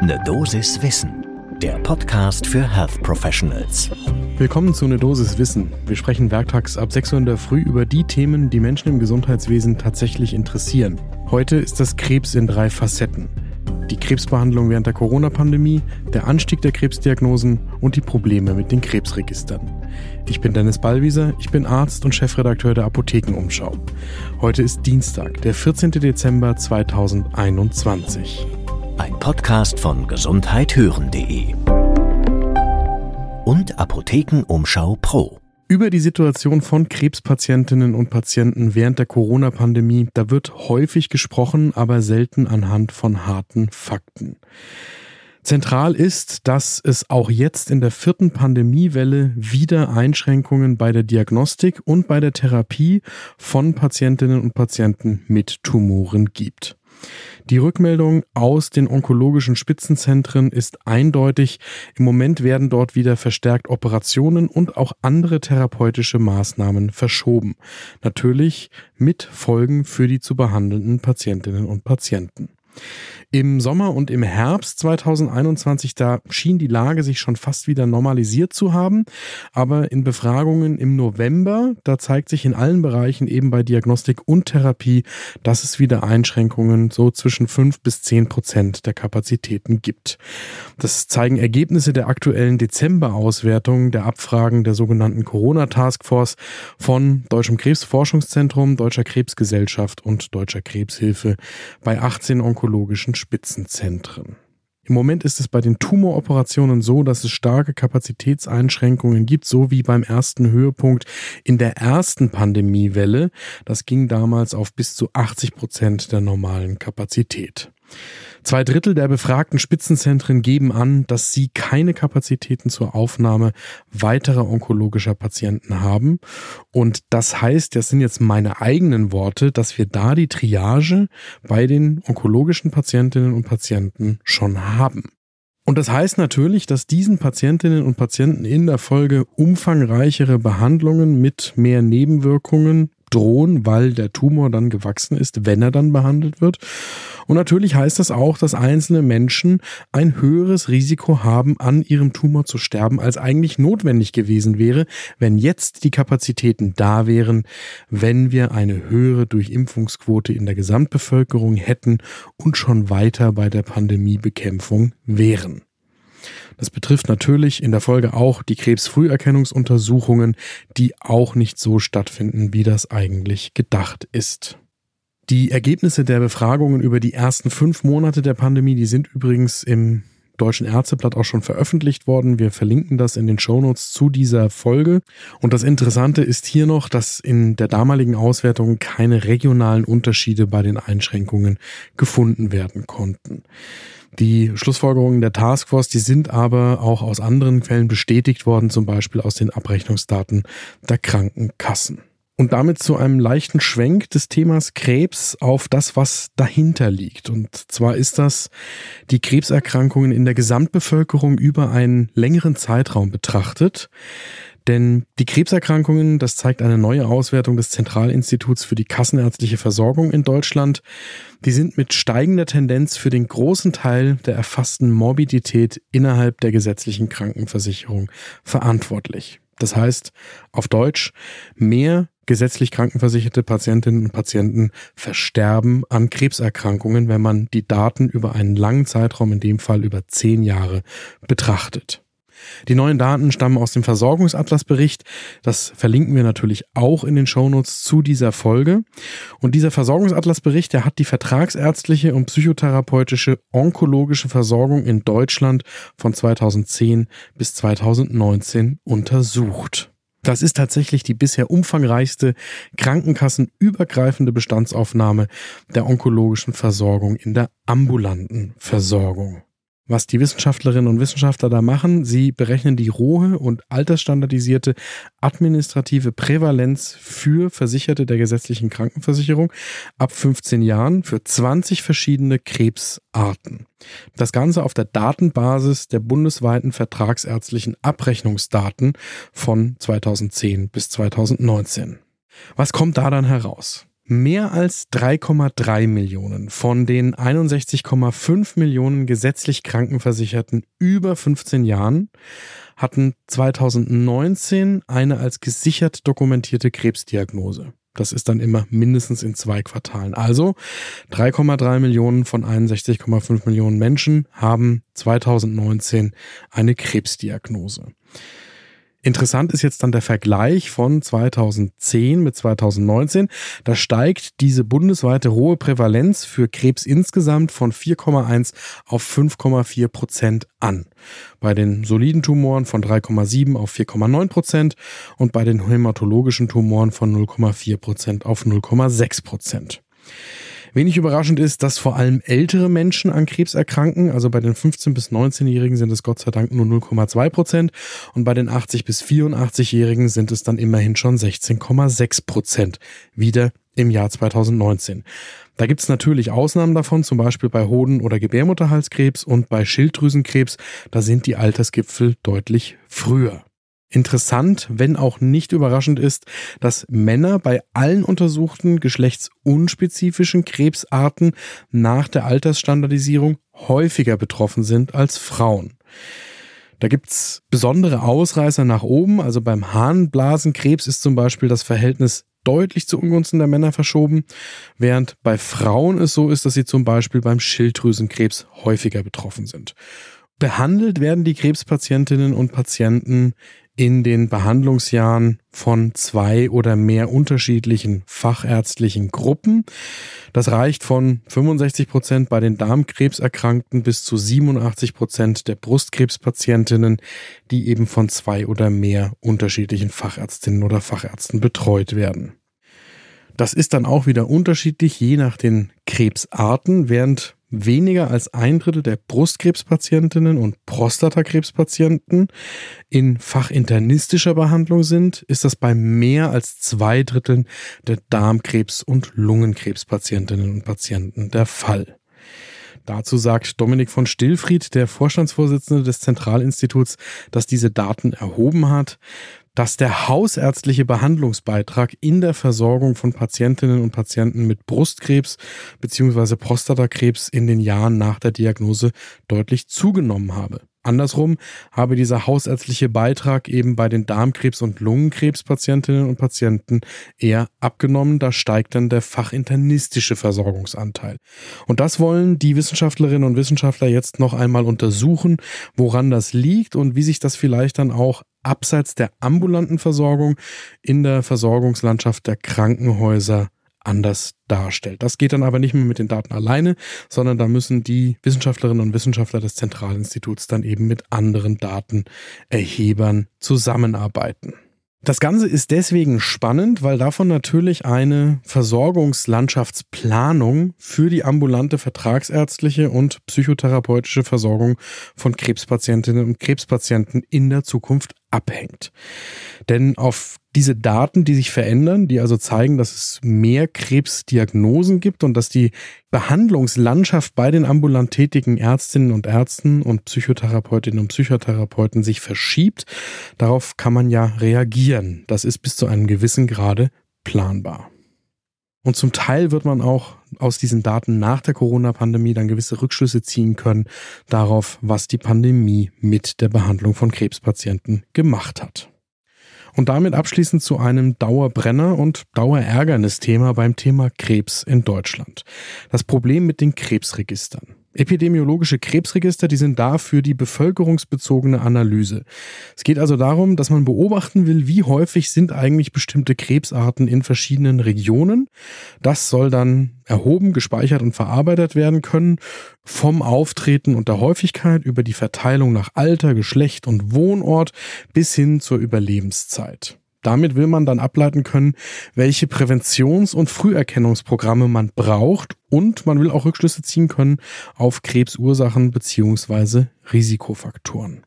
Ne Dosis Wissen, der Podcast für Health Professionals. Willkommen zu Ne Dosis Wissen. Wir sprechen werktags ab 6 Uhr in der Früh über die Themen, die Menschen im Gesundheitswesen tatsächlich interessieren. Heute ist das Krebs in drei Facetten. Die Krebsbehandlung während der Corona-Pandemie, der Anstieg der Krebsdiagnosen und die Probleme mit den Krebsregistern. Ich bin Dennis Ballwieser, ich bin Arzt und Chefredakteur der Apothekenumschau. Heute ist Dienstag, der 14. Dezember 2021. Ein Podcast von gesundheithören.de und Apothekenumschau Pro. Über die Situation von Krebspatientinnen und Patienten während der Corona-Pandemie, da wird häufig gesprochen, aber selten anhand von harten Fakten. Zentral ist, dass es auch jetzt in der vierten Pandemiewelle wieder Einschränkungen bei der Diagnostik und bei der Therapie von Patientinnen und Patienten mit Tumoren gibt. Die Rückmeldung aus den onkologischen Spitzenzentren ist eindeutig. Im Moment werden dort wieder verstärkt Operationen und auch andere therapeutische Maßnahmen verschoben. Natürlich mit Folgen für die zu behandelnden Patientinnen und Patienten. Im Sommer und im Herbst 2021, da schien die Lage sich schon fast wieder normalisiert zu haben. Aber in Befragungen im November, da zeigt sich in allen Bereichen eben bei Diagnostik und Therapie, dass es wieder Einschränkungen so zwischen fünf bis zehn Prozent der Kapazitäten gibt. Das zeigen Ergebnisse der aktuellen Dezember-Auswertung der Abfragen der sogenannten Corona-Taskforce von Deutschem Krebsforschungszentrum, Deutscher Krebsgesellschaft und Deutscher Krebshilfe bei 18 onkologischen Spitzenzentren. Im Moment ist es bei den Tumoroperationen so, dass es starke Kapazitätseinschränkungen gibt, so wie beim ersten Höhepunkt in der ersten Pandemiewelle. Das ging damals auf bis zu 80 Prozent der normalen Kapazität. Zwei Drittel der befragten Spitzenzentren geben an, dass sie keine Kapazitäten zur Aufnahme weiterer onkologischer Patienten haben. Und das heißt, das sind jetzt meine eigenen Worte, dass wir da die Triage bei den onkologischen Patientinnen und Patienten schon haben. Und das heißt natürlich, dass diesen Patientinnen und Patienten in der Folge umfangreichere Behandlungen mit mehr Nebenwirkungen drohen, weil der Tumor dann gewachsen ist, wenn er dann behandelt wird. Und natürlich heißt das auch, dass einzelne Menschen ein höheres Risiko haben, an ihrem Tumor zu sterben, als eigentlich notwendig gewesen wäre, wenn jetzt die Kapazitäten da wären, wenn wir eine höhere Durchimpfungsquote in der Gesamtbevölkerung hätten und schon weiter bei der Pandemiebekämpfung wären. Das betrifft natürlich in der Folge auch die Krebsfrüherkennungsuntersuchungen, die auch nicht so stattfinden, wie das eigentlich gedacht ist. Die Ergebnisse der Befragungen über die ersten fünf Monate der Pandemie, die sind übrigens im Deutschen Ärzteblatt auch schon veröffentlicht worden. Wir verlinken das in den Shownotes zu dieser Folge. Und das Interessante ist hier noch, dass in der damaligen Auswertung keine regionalen Unterschiede bei den Einschränkungen gefunden werden konnten. Die Schlussfolgerungen der Taskforce, die sind aber auch aus anderen Quellen bestätigt worden, zum Beispiel aus den Abrechnungsdaten der Krankenkassen. Und damit zu einem leichten Schwenk des Themas Krebs auf das, was dahinter liegt. Und zwar ist das die Krebserkrankungen in der Gesamtbevölkerung über einen längeren Zeitraum betrachtet. Denn die Krebserkrankungen, das zeigt eine neue Auswertung des Zentralinstituts für die kassenärztliche Versorgung in Deutschland, die sind mit steigender Tendenz für den großen Teil der erfassten Morbidität innerhalb der gesetzlichen Krankenversicherung verantwortlich. Das heißt, auf Deutsch, mehr gesetzlich krankenversicherte Patientinnen und Patienten versterben an Krebserkrankungen, wenn man die Daten über einen langen Zeitraum, in dem Fall über zehn Jahre, betrachtet. Die neuen Daten stammen aus dem Versorgungsatlasbericht. Das verlinken wir natürlich auch in den Shownotes zu dieser Folge. Und dieser Versorgungsatlasbericht, der hat die vertragsärztliche und psychotherapeutische onkologische Versorgung in Deutschland von 2010 bis 2019 untersucht. Das ist tatsächlich die bisher umfangreichste krankenkassenübergreifende Bestandsaufnahme der onkologischen Versorgung in der ambulanten Versorgung was die Wissenschaftlerinnen und Wissenschaftler da machen. Sie berechnen die rohe und altersstandardisierte administrative Prävalenz für Versicherte der gesetzlichen Krankenversicherung ab 15 Jahren für 20 verschiedene Krebsarten. Das Ganze auf der Datenbasis der bundesweiten vertragsärztlichen Abrechnungsdaten von 2010 bis 2019. Was kommt da dann heraus? Mehr als 3,3 Millionen von den 61,5 Millionen gesetzlich Krankenversicherten über 15 Jahren hatten 2019 eine als gesichert dokumentierte Krebsdiagnose. Das ist dann immer mindestens in zwei Quartalen. Also 3,3 Millionen von 61,5 Millionen Menschen haben 2019 eine Krebsdiagnose. Interessant ist jetzt dann der Vergleich von 2010 mit 2019. Da steigt diese bundesweite hohe Prävalenz für Krebs insgesamt von 4,1 auf 5,4 Prozent an. Bei den soliden Tumoren von 3,7 auf 4,9 Prozent und bei den hämatologischen Tumoren von 0,4 Prozent auf 0,6 Prozent. Wenig überraschend ist, dass vor allem ältere Menschen an Krebs erkranken. Also bei den 15- bis 19-Jährigen sind es Gott sei Dank nur 0,2 Prozent und bei den 80- bis 84-Jährigen sind es dann immerhin schon 16,6 Prozent. Wieder im Jahr 2019. Da gibt es natürlich Ausnahmen davon, zum Beispiel bei Hoden- oder Gebärmutterhalskrebs und bei Schilddrüsenkrebs. Da sind die Altersgipfel deutlich früher. Interessant, wenn auch nicht überraschend ist, dass Männer bei allen untersuchten geschlechtsunspezifischen Krebsarten nach der Altersstandardisierung häufiger betroffen sind als Frauen. Da gibt's besondere Ausreißer nach oben. Also beim Harnblasenkrebs ist zum Beispiel das Verhältnis deutlich zu Ungunsten der Männer verschoben, während bei Frauen es so ist, dass sie zum Beispiel beim Schilddrüsenkrebs häufiger betroffen sind. Behandelt werden die Krebspatientinnen und Patienten in den Behandlungsjahren von zwei oder mehr unterschiedlichen fachärztlichen Gruppen. Das reicht von 65 Prozent bei den Darmkrebserkrankten bis zu 87 Prozent der Brustkrebspatientinnen, die eben von zwei oder mehr unterschiedlichen Fachärztinnen oder Fachärzten betreut werden. Das ist dann auch wieder unterschiedlich, je nach den Krebsarten, während weniger als ein Drittel der Brustkrebspatientinnen und Prostatakrebspatienten in fachinternistischer Behandlung sind, ist das bei mehr als zwei Dritteln der Darmkrebs- und Lungenkrebspatientinnen und Patienten der Fall. Dazu sagt Dominik von Stillfried, der Vorstandsvorsitzende des Zentralinstituts, dass diese Daten erhoben hat dass der hausärztliche Behandlungsbeitrag in der Versorgung von Patientinnen und Patienten mit Brustkrebs bzw. Prostatakrebs in den Jahren nach der Diagnose deutlich zugenommen habe. Andersrum habe dieser hausärztliche Beitrag eben bei den Darmkrebs- und Lungenkrebspatientinnen und Patienten eher abgenommen. Da steigt dann der fachinternistische Versorgungsanteil. Und das wollen die Wissenschaftlerinnen und Wissenschaftler jetzt noch einmal untersuchen, woran das liegt und wie sich das vielleicht dann auch abseits der ambulanten Versorgung in der Versorgungslandschaft der Krankenhäuser anders darstellt. Das geht dann aber nicht mehr mit den Daten alleine, sondern da müssen die Wissenschaftlerinnen und Wissenschaftler des Zentralinstituts dann eben mit anderen Datenerhebern zusammenarbeiten. Das Ganze ist deswegen spannend, weil davon natürlich eine Versorgungslandschaftsplanung für die ambulante vertragsärztliche und psychotherapeutische Versorgung von Krebspatientinnen und Krebspatienten in der Zukunft abhängt. Denn auf diese Daten, die sich verändern, die also zeigen, dass es mehr Krebsdiagnosen gibt und dass die Behandlungslandschaft bei den ambulant tätigen Ärztinnen und Ärzten und Psychotherapeutinnen und Psychotherapeuten sich verschiebt, darauf kann man ja reagieren. Das ist bis zu einem gewissen Grade planbar. Und zum Teil wird man auch aus diesen Daten nach der Corona-Pandemie dann gewisse Rückschlüsse ziehen können darauf, was die Pandemie mit der Behandlung von Krebspatienten gemacht hat. Und damit abschließend zu einem Dauerbrenner und Dauerärgernisthema beim Thema Krebs in Deutschland. Das Problem mit den Krebsregistern. Epidemiologische Krebsregister, die sind da für die bevölkerungsbezogene Analyse. Es geht also darum, dass man beobachten will, wie häufig sind eigentlich bestimmte Krebsarten in verschiedenen Regionen. Das soll dann erhoben, gespeichert und verarbeitet werden können, vom Auftreten und der Häufigkeit über die Verteilung nach Alter, Geschlecht und Wohnort bis hin zur Überlebenszeit. Damit will man dann ableiten können, welche Präventions- und Früherkennungsprogramme man braucht und man will auch Rückschlüsse ziehen können auf Krebsursachen beziehungsweise Risikofaktoren.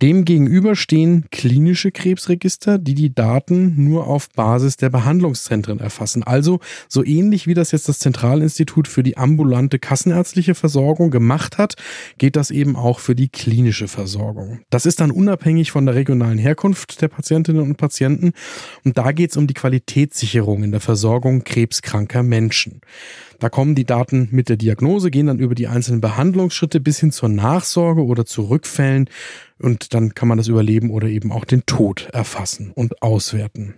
Demgegenüber stehen klinische Krebsregister, die die Daten nur auf Basis der Behandlungszentren erfassen. Also so ähnlich wie das jetzt das Zentralinstitut für die ambulante kassenärztliche Versorgung gemacht hat, geht das eben auch für die klinische Versorgung. Das ist dann unabhängig von der regionalen Herkunft der Patientinnen und Patienten und da geht es um die Qualitätssicherung in der Versorgung krebskranker Menschen. Da kommen die Daten mit der Diagnose, gehen dann über die einzelnen Behandlungsschritte bis hin zur Nachsorge oder zu Rückfällen und dann kann man das Überleben oder eben auch den Tod erfassen und auswerten.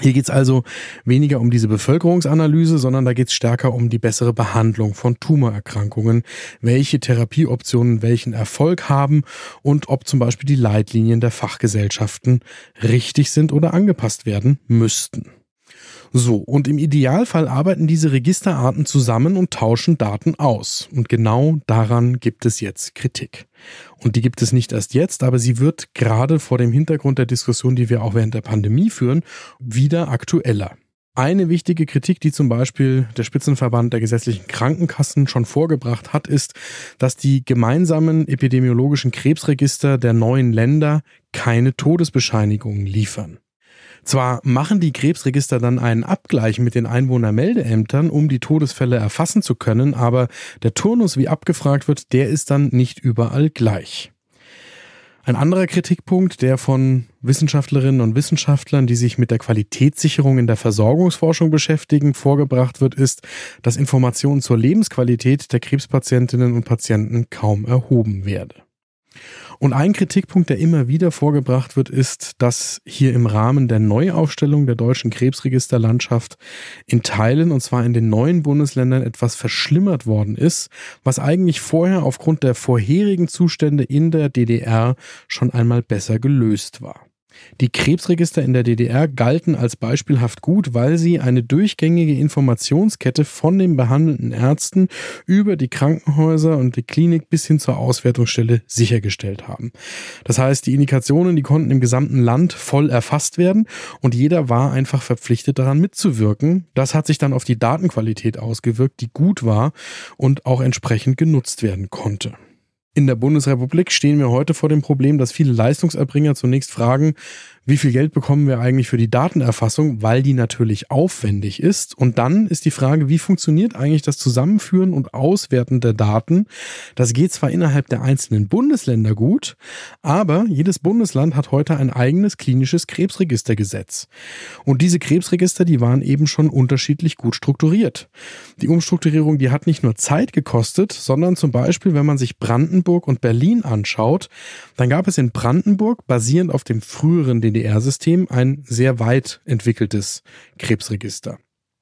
Hier geht es also weniger um diese Bevölkerungsanalyse, sondern da geht es stärker um die bessere Behandlung von Tumorerkrankungen, welche Therapieoptionen welchen Erfolg haben und ob zum Beispiel die Leitlinien der Fachgesellschaften richtig sind oder angepasst werden müssten. So, und im Idealfall arbeiten diese Registerarten zusammen und tauschen Daten aus. Und genau daran gibt es jetzt Kritik. Und die gibt es nicht erst jetzt, aber sie wird gerade vor dem Hintergrund der Diskussion, die wir auch während der Pandemie führen, wieder aktueller. Eine wichtige Kritik, die zum Beispiel der Spitzenverband der gesetzlichen Krankenkassen schon vorgebracht hat, ist, dass die gemeinsamen epidemiologischen Krebsregister der neuen Länder keine Todesbescheinigungen liefern. Zwar machen die Krebsregister dann einen Abgleich mit den Einwohnermeldeämtern, um die Todesfälle erfassen zu können, aber der Turnus, wie abgefragt wird, der ist dann nicht überall gleich. Ein anderer Kritikpunkt, der von Wissenschaftlerinnen und Wissenschaftlern, die sich mit der Qualitätssicherung in der Versorgungsforschung beschäftigen, vorgebracht wird, ist, dass Informationen zur Lebensqualität der Krebspatientinnen und Patienten kaum erhoben werde. Und ein Kritikpunkt, der immer wieder vorgebracht wird, ist, dass hier im Rahmen der Neuaufstellung der deutschen Krebsregisterlandschaft in Teilen, und zwar in den neuen Bundesländern, etwas verschlimmert worden ist, was eigentlich vorher aufgrund der vorherigen Zustände in der DDR schon einmal besser gelöst war. Die Krebsregister in der DDR galten als beispielhaft gut, weil sie eine durchgängige Informationskette von den behandelnden Ärzten über die Krankenhäuser und die Klinik bis hin zur Auswertungsstelle sichergestellt haben. Das heißt, die Indikationen, die konnten im gesamten Land voll erfasst werden und jeder war einfach verpflichtet daran mitzuwirken. Das hat sich dann auf die Datenqualität ausgewirkt, die gut war und auch entsprechend genutzt werden konnte. In der Bundesrepublik stehen wir heute vor dem Problem, dass viele Leistungserbringer zunächst fragen, wie viel Geld bekommen wir eigentlich für die Datenerfassung, weil die natürlich aufwendig ist. Und dann ist die Frage, wie funktioniert eigentlich das Zusammenführen und Auswerten der Daten? Das geht zwar innerhalb der einzelnen Bundesländer gut, aber jedes Bundesland hat heute ein eigenes klinisches Krebsregistergesetz. Und diese Krebsregister, die waren eben schon unterschiedlich gut strukturiert. Die Umstrukturierung, die hat nicht nur Zeit gekostet, sondern zum Beispiel, wenn man sich Brandenburg und Berlin anschaut, dann gab es in Brandenburg basierend auf dem früheren DDR-System ein sehr weit entwickeltes Krebsregister.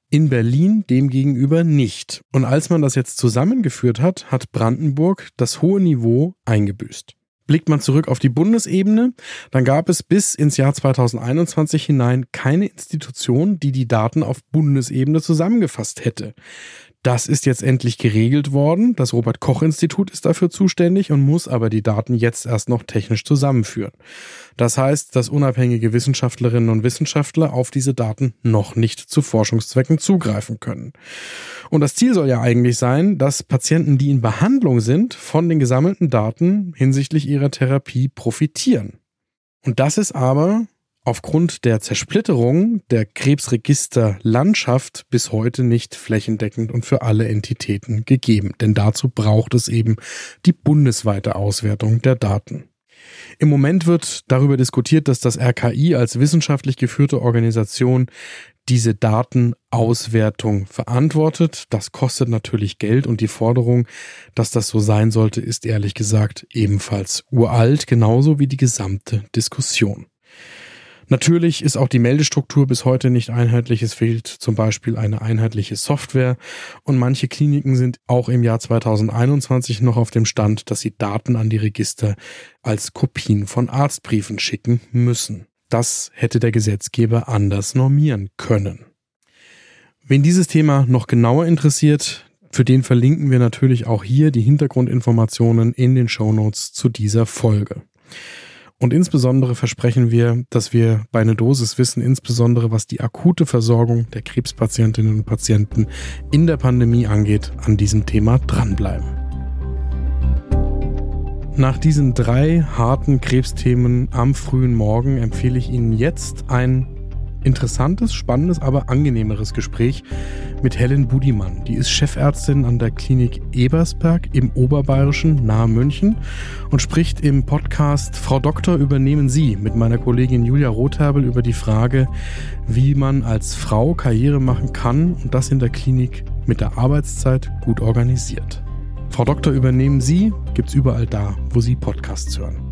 In Berlin demgegenüber nicht. Und als man das jetzt zusammengeführt hat, hat Brandenburg das hohe Niveau eingebüßt. Blickt man zurück auf die Bundesebene, dann gab es bis ins Jahr 2021 hinein keine Institution, die die Daten auf Bundesebene zusammengefasst hätte. Das ist jetzt endlich geregelt worden. Das Robert Koch Institut ist dafür zuständig und muss aber die Daten jetzt erst noch technisch zusammenführen. Das heißt, dass unabhängige Wissenschaftlerinnen und Wissenschaftler auf diese Daten noch nicht zu Forschungszwecken zugreifen können. Und das Ziel soll ja eigentlich sein, dass Patienten, die in Behandlung sind, von den gesammelten Daten hinsichtlich ihrer Therapie profitieren. Und das ist aber aufgrund der Zersplitterung der Krebsregisterlandschaft bis heute nicht flächendeckend und für alle Entitäten gegeben. Denn dazu braucht es eben die bundesweite Auswertung der Daten. Im Moment wird darüber diskutiert, dass das RKI als wissenschaftlich geführte Organisation diese Datenauswertung verantwortet. Das kostet natürlich Geld und die Forderung, dass das so sein sollte, ist ehrlich gesagt ebenfalls uralt, genauso wie die gesamte Diskussion. Natürlich ist auch die Meldestruktur bis heute nicht einheitlich. Es fehlt zum Beispiel eine einheitliche Software und manche Kliniken sind auch im Jahr 2021 noch auf dem Stand, dass sie Daten an die Register als Kopien von Arztbriefen schicken müssen. Das hätte der Gesetzgeber anders normieren können. Wen dieses Thema noch genauer interessiert, für den verlinken wir natürlich auch hier die Hintergrundinformationen in den Shownotes zu dieser Folge. Und insbesondere versprechen wir, dass wir bei einer Dosis wissen, insbesondere was die akute Versorgung der Krebspatientinnen und Patienten in der Pandemie angeht, an diesem Thema dranbleiben. Nach diesen drei harten Krebsthemen am frühen Morgen empfehle ich Ihnen jetzt ein interessantes, spannendes, aber angenehmeres Gespräch mit Helen Budimann. Die ist Chefärztin an der Klinik Ebersberg im Oberbayerischen nahe München und spricht im Podcast Frau Doktor übernehmen Sie mit meiner Kollegin Julia Rotherbel über die Frage, wie man als Frau Karriere machen kann und das in der Klinik mit der Arbeitszeit gut organisiert. Frau Doktor übernehmen Sie gibt's überall da, wo Sie Podcasts hören.